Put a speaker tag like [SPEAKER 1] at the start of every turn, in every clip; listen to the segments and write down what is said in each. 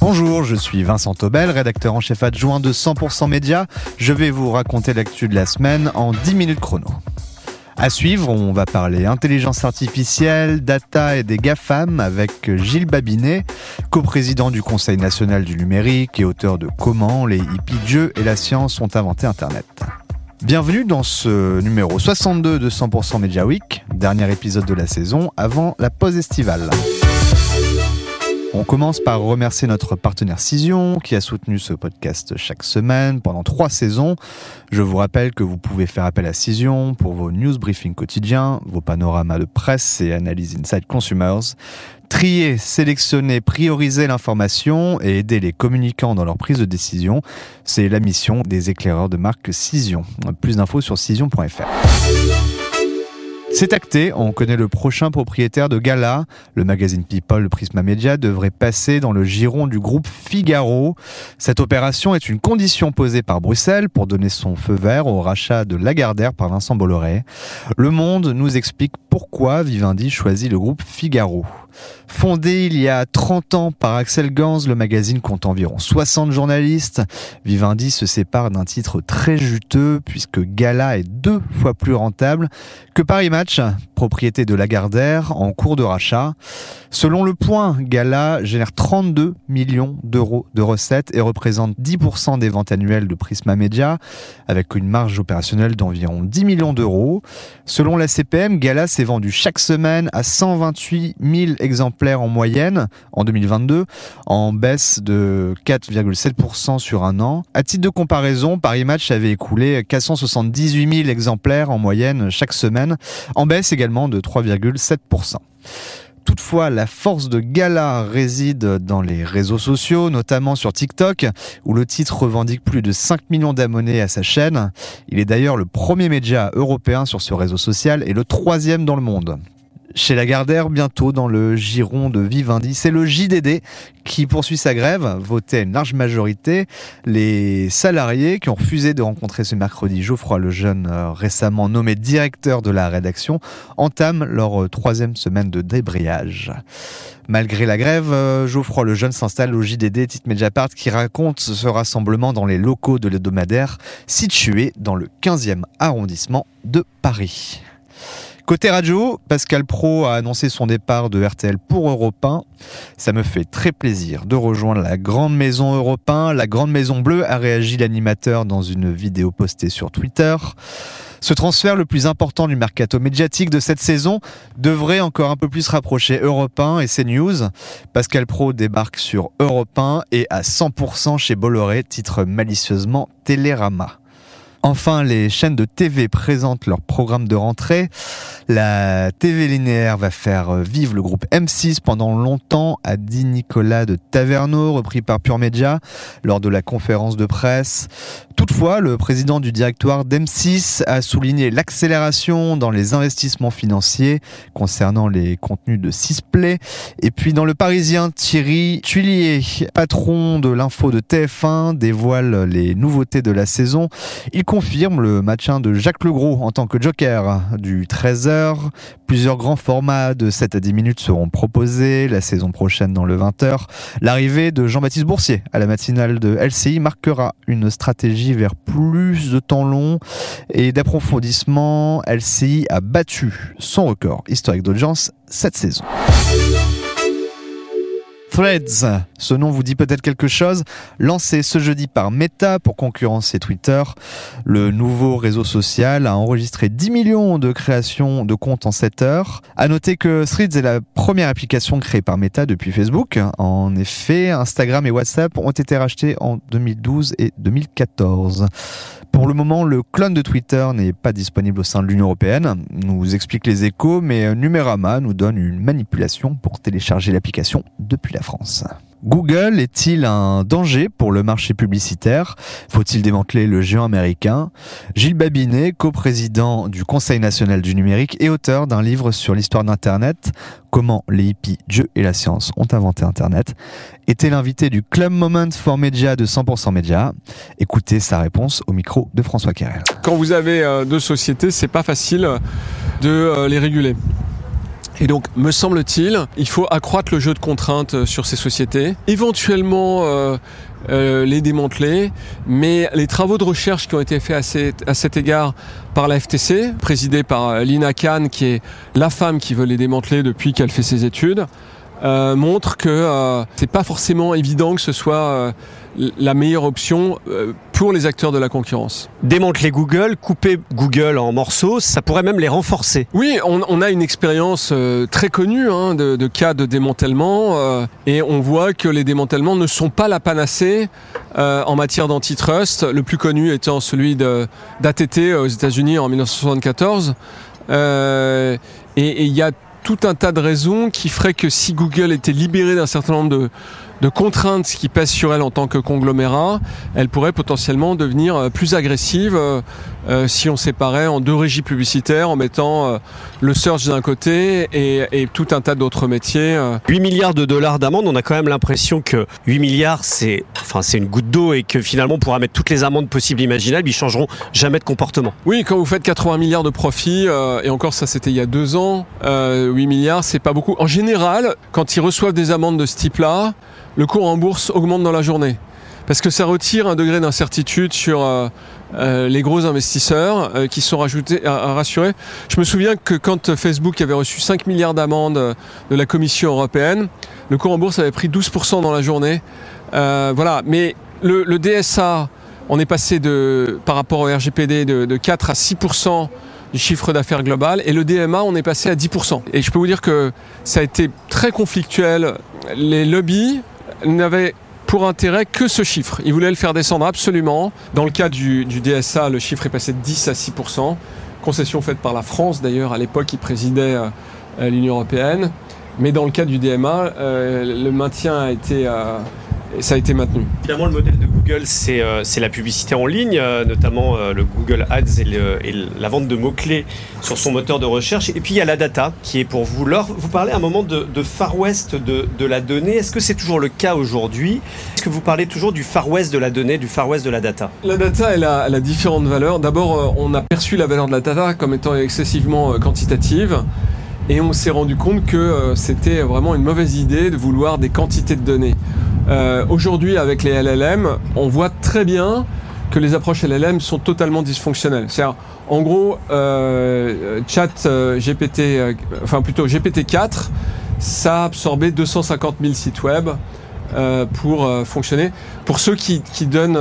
[SPEAKER 1] Bonjour, je suis Vincent Tobel, rédacteur en chef adjoint de 100% Média. Je vais vous raconter l'actu de la semaine en 10 minutes chrono. À suivre, on va parler intelligence artificielle, data et des GAFAM avec Gilles Babinet, coprésident du Conseil national du numérique et auteur de Comment les hippies de jeux et la science ont inventé Internet. Bienvenue dans ce numéro 62 de 100% Media Week, dernier épisode de la saison avant la pause estivale. On commence par remercier notre partenaire Cision qui a soutenu ce podcast chaque semaine pendant trois saisons. Je vous rappelle que vous pouvez faire appel à Cision pour vos news briefings quotidiens, vos panoramas de presse et analyses inside consumers. Trier, sélectionner, prioriser l'information et aider les communicants dans leur prise de décision, c'est la mission des éclaireurs de marque Cision. Plus d'infos sur cision.fr. C'est acté, on connaît le prochain propriétaire de Gala. Le magazine People, le Prisma Media, devrait passer dans le giron du groupe Figaro. Cette opération est une condition posée par Bruxelles pour donner son feu vert au rachat de Lagardère par Vincent Bolloré. Le Monde nous explique pourquoi Vivendi choisit le groupe Figaro. Fondé il y a 30 ans par Axel Gans, le magazine compte environ 60 journalistes. Vivendi se sépare d'un titre très juteux puisque Gala est deux fois plus rentable que Paris Match, propriété de Lagardère en cours de rachat. Selon le point, Gala génère 32 millions d'euros de recettes et représente 10% des ventes annuelles de Prisma Media avec une marge opérationnelle d'environ 10 millions d'euros. Selon la CPM, Gala s'est vendu chaque semaine à 128 000 exemplaires en moyenne en 2022, en baisse de 4,7% sur un an. À titre de comparaison, Paris Match avait écoulé 478 000 exemplaires en moyenne chaque semaine, en baisse également de 3,7%. Toutefois, la force de Gala réside dans les réseaux sociaux, notamment sur TikTok, où le titre revendique plus de 5 millions d'abonnés à sa chaîne. Il est d'ailleurs le premier média européen sur ce réseau social et le troisième dans le monde chez Lagardère bientôt dans le giron de Vivendi. C'est le JDD qui poursuit sa grève, voté à une large majorité. Les salariés qui ont refusé de rencontrer ce mercredi Geoffroy Lejeune, euh, récemment nommé directeur de la rédaction, entament leur euh, troisième semaine de débrayage. Malgré la grève, euh, Geoffroy Lejeune s'installe au JDD Tite Mediapart qui raconte ce rassemblement dans les locaux de l'hebdomadaire situé dans le 15e arrondissement de Paris. Côté radio, Pascal Pro a annoncé son départ de RTL pour Europe 1. Ça me fait très plaisir de rejoindre la grande maison Europe 1. La grande maison bleue a réagi l'animateur dans une vidéo postée sur Twitter. Ce transfert le plus important du mercato médiatique de cette saison devrait encore un peu plus rapprocher Europe 1 et CNews. Pascal Pro débarque sur Europe 1 et à 100% chez Bolloré, titre malicieusement Télérama. Enfin, les chaînes de TV présentent leur programme de rentrée. La TV linéaire va faire vivre le groupe M6 pendant longtemps, a dit Nicolas de Taverneau, repris par Pure Media, lors de la conférence de presse. Toutefois, le président du directoire d'M6 a souligné l'accélération dans les investissements financiers concernant les contenus de Sisplay. Et puis dans le Parisien, Thierry Tuilier, patron de l'info de TF1, dévoile les nouveautés de la saison. Confirme le maintien de Jacques Legros en tant que joker du 13h. Plusieurs grands formats de 7 à 10 minutes seront proposés la saison prochaine dans le 20h. L'arrivée de Jean-Baptiste Boursier à la matinale de LCI marquera une stratégie vers plus de temps long et d'approfondissement. LCI a battu son record historique d'audience cette saison. Threads, ce nom vous dit peut-être quelque chose, lancé ce jeudi par Meta pour concurrencer Twitter. Le nouveau réseau social a enregistré 10 millions de créations de comptes en 7 heures. À noter que Threads est la première application créée par Meta depuis Facebook. En effet, Instagram et WhatsApp ont été rachetés en 2012 et 2014. Pour le moment, le clone de Twitter n'est pas disponible au sein de l'Union européenne, nous explique les échos, mais Numérama nous donne une manipulation pour télécharger l'application depuis la France. Google est-il un danger pour le marché publicitaire? Faut-il démanteler le géant américain? Gilles Babinet, coprésident du Conseil national du numérique et auteur d'un livre sur l'histoire d'Internet, Comment les hippies, Dieu et la science ont inventé Internet, était l'invité du Club Moment for Media de 100% Média. Écoutez sa réponse au micro de François Querel.
[SPEAKER 2] Quand vous avez euh, deux sociétés, c'est pas facile de euh, les réguler. Et donc, me semble-t-il, il faut accroître le jeu de contraintes sur ces sociétés, éventuellement euh, euh, les démanteler, mais les travaux de recherche qui ont été faits à, cet égard par la FTC, présidée par Lina Khan, qui est la femme qui veut les démanteler depuis qu'elle fait ses études, euh, montrent que euh, c'est pas forcément évident que ce soit la meilleure option euh, pour les acteurs de la concurrence.
[SPEAKER 3] Démanteler Google, couper Google en morceaux, ça pourrait même les renforcer.
[SPEAKER 2] Oui, on, a une expérience euh, très connue hein, de, cas de démantèlement euh, et on voit que les démantèlements ne sont pas la panacée en matière d'antitrust, le plus connu étant celui d'ATT aux États-Unis en 1974. et il y a tout un tas de raisons qui feraient que si Google était libéré d'un certain nombre de, de contraintes qui pèsent sur elle en tant que conglomérat, elle pourrait potentiellement devenir euh, plus agressive euh, euh, si on séparait en deux régies publicitaires en mettant le search d'un côté et, tout un tas d'autres métiers.
[SPEAKER 3] 8 milliards de dollars d'amende, on a quand même l'impression que 8 milliards c'est enfin c'est une goutte d'eau et que finalement on pourra mettre toutes les amendes possibles imaginables, ils changeront jamais de comportement.
[SPEAKER 2] Oui, quand vous faites 80 milliards de profits et encore ça c'était il y a deux ans, 8 milliards c'est pas beaucoup. En général, quand ils reçoivent des amendes de ce type-là, le cours en bourse augmente dans la journée. Parce que ça retire un degré d'incertitude sur euh, euh, les gros investisseurs euh, qui sont rassurés. Je me souviens que quand Facebook avait reçu 5 milliards d'amendes de la Commission européenne, le cours en bourse avait pris 12% dans la journée. voilà, mais le, DSA, on est passé par rapport au RGPD de, de 4 à 6% du chiffre d'affaires global et le DMA on est passé à 10%. Et je peux vous dire que ça a été très conflictuel. Les lobbies n'avait pour intérêt que ce chiffre. Il voulait le faire descendre absolument. Dans le cas du, DSA, le chiffre est passé de 10 à 6%. Concession faite par la France d'ailleurs, à l'époque qui présidait euh, l'Union européenne. Mais dans le cas du DMA, euh, le maintien a été euh, et ça a été maintenu.
[SPEAKER 3] Finalement, le modèle de Google, c'est euh, la publicité en ligne, euh, notamment euh, le Google Ads et, la vente de mots-clés sur son moteur de recherche. Et puis, il y a la data qui est pour vous. Laure, vous parlez à un moment de, Far West de, de la donnée. Est-ce que c'est toujours le cas aujourd'hui? Est-ce que vous parlez toujours du Far West de la donnée, du Far West de la data?
[SPEAKER 2] La data, elle a, elle a différentes valeurs. D'abord, on a perçu la valeur de la data comme étant excessivement quantitative. Et on s'est rendu compte que c'était vraiment une mauvaise idée de vouloir des quantités de données. Euh, aujourd'hui, avec les LLM, on voit très bien que les approches LLM sont totalement dysfonctionnelles. C'est-à-dire, en gros, euh, chat euh, GPT, enfin plutôt GPT-4, ça a absorbé 250 000 sites web pour fonctionner. Pour ceux qui, donnent,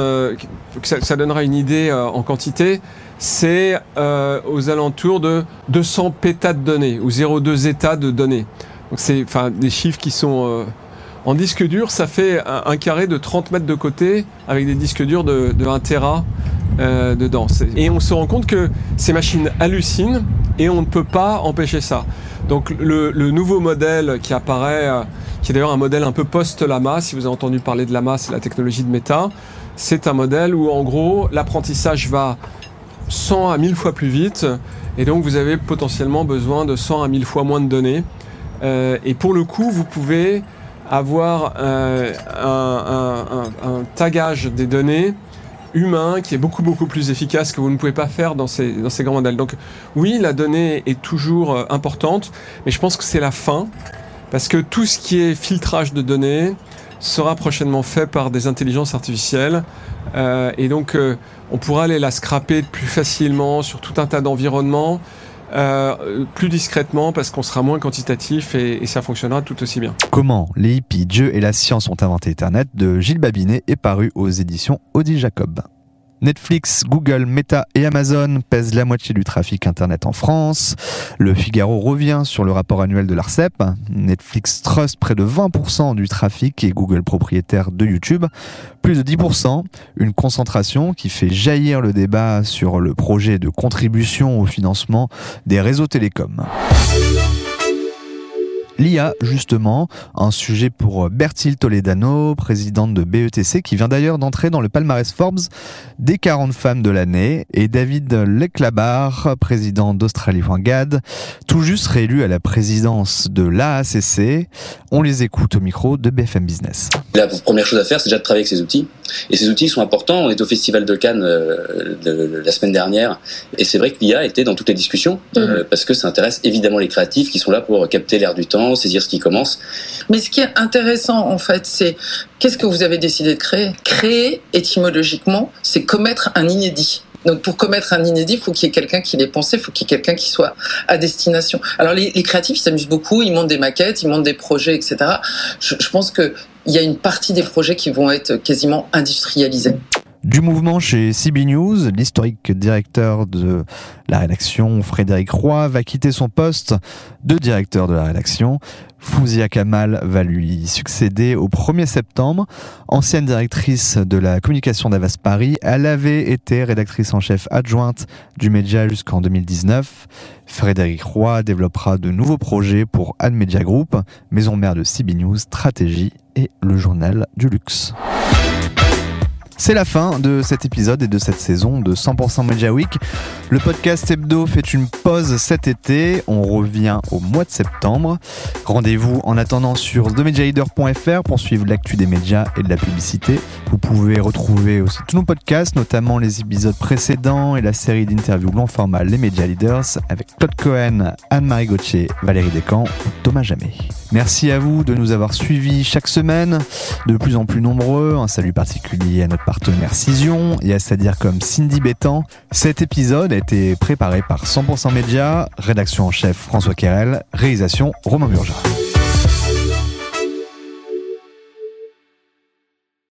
[SPEAKER 2] ça, ça, donnera une idée en quantité, c'est aux alentours de 200 pétas de données ou 0,2 états de données. Donc c'est enfin des chiffres qui sont en disque dur, ça fait un, carré de 30 mètres de côté avec des disques durs de, 1 Tera euh, dedans. Et on se rend compte que ces machines hallucinent et on ne peut pas empêcher ça. Donc le, nouveau modèle qui apparaît, euh, qui est d'ailleurs un modèle un peu post-Lama, si vous avez entendu parler de Lama, c'est la technologie de Meta, c'est un modèle où en gros l'apprentissage va 100 à 1000 fois plus vite et donc vous avez potentiellement besoin de 100 à 1000 fois moins de données. Euh, et pour le coup, vous pouvez avoir euh, un, tagage des données humain qui est beaucoup beaucoup plus efficace que vous ne pouvez pas faire dans ces, dans ces grands modèles. Donc oui, la donnée est toujours euh, importante, mais je pense que c'est la fin, parce que tout ce qui est filtrage de données sera prochainement fait par des intelligences artificielles, euh, et donc on pourra aller la scraper plus facilement sur tout un tas d'environnements. Euh, plus discrètement parce qu'on sera moins quantitatif et, ça fonctionnera tout aussi bien.
[SPEAKER 1] Comment les hippies, Dieu et la science ont inventé Internet de Gilles Babinet est paru aux éditions Audi Jacob. Netflix, Google, Meta et Amazon pèsent la moitié du trafic Internet en France. Le Figaro revient sur le rapport annuel de l'ARCEP. Netflix trust près de 20% du trafic et Google propriétaire de YouTube. Plus de 10%, une concentration qui fait jaillir le débat sur le projet de contribution au financement des réseaux télécoms. L'IA, justement, un sujet pour Bertil Toledano, présidente de BETC, qui vient d'ailleurs d'entrer dans le palmarès Forbes des 40 femmes de l'année, et David Leclabar, président d'Australie tout juste réélu à la présidence de l'AACC. On les écoute au micro de BFM Business.
[SPEAKER 4] La première chose à faire, c'est déjà de travailler avec ces outils. Et ces outils sont importants. On est au Festival de Cannes euh, la semaine dernière, et c'est vrai que l'IA était dans toutes les discussions, euh, parce que ça intéresse évidemment les créatifs qui sont là pour capter l'air du temps, saisir ce qui commence.
[SPEAKER 5] Mais ce qui est intéressant, en fait, c'est qu'est-ce que vous avez décidé de créer? Créer, étymologiquement, c'est commettre un inédit. Donc pour commettre un inédit, il faut qu'il y ait quelqu'un qui l'ait pensé, il faut qu'il y ait quelqu'un qui soit à destination. Alors les, créatifs, ils s'amusent beaucoup, ils montent des maquettes, ils montent des projets, etc. Je, je pense qu'il y a une partie des projets qui vont être quasiment industrialisés.
[SPEAKER 1] Du mouvement chez CB News, l'historique directeur de la rédaction Frédéric Roy va quitter son poste de directeur de la rédaction. Fouzia Kamal va lui succéder au 1er septembre. Ancienne directrice de la communication d'Avas Paris, elle avait été rédactrice en chef adjointe du média jusqu'en 2019. Frédéric Roy développera de nouveaux projets pour Ad Media Group, maison mère de CB News, Stratégie et le journal du luxe. C'est la fin de cet épisode et de cette saison de 100% Media Week. Le podcast Hebdo fait une pause cet été. On revient au mois de septembre. Rendez-vous en attendant sur themedialeader.fr pour suivre l'actu des médias et de la publicité. Vous pouvez retrouver aussi tous nos podcasts, notamment les épisodes précédents et la série d'interviews long format Les Media Leaders avec Todd Cohen, Anne-Marie Gauthier, Valérie Descamps ou Thomas Jamet. Merci à vous de nous avoir suivis chaque semaine, de plus en plus nombreux. Un salut particulier à notre partenaire Cision et à dire comme Cindy Bétan. Cet épisode a été préparé par 100% Média, rédaction en chef François Querel, réalisation Romain Burja.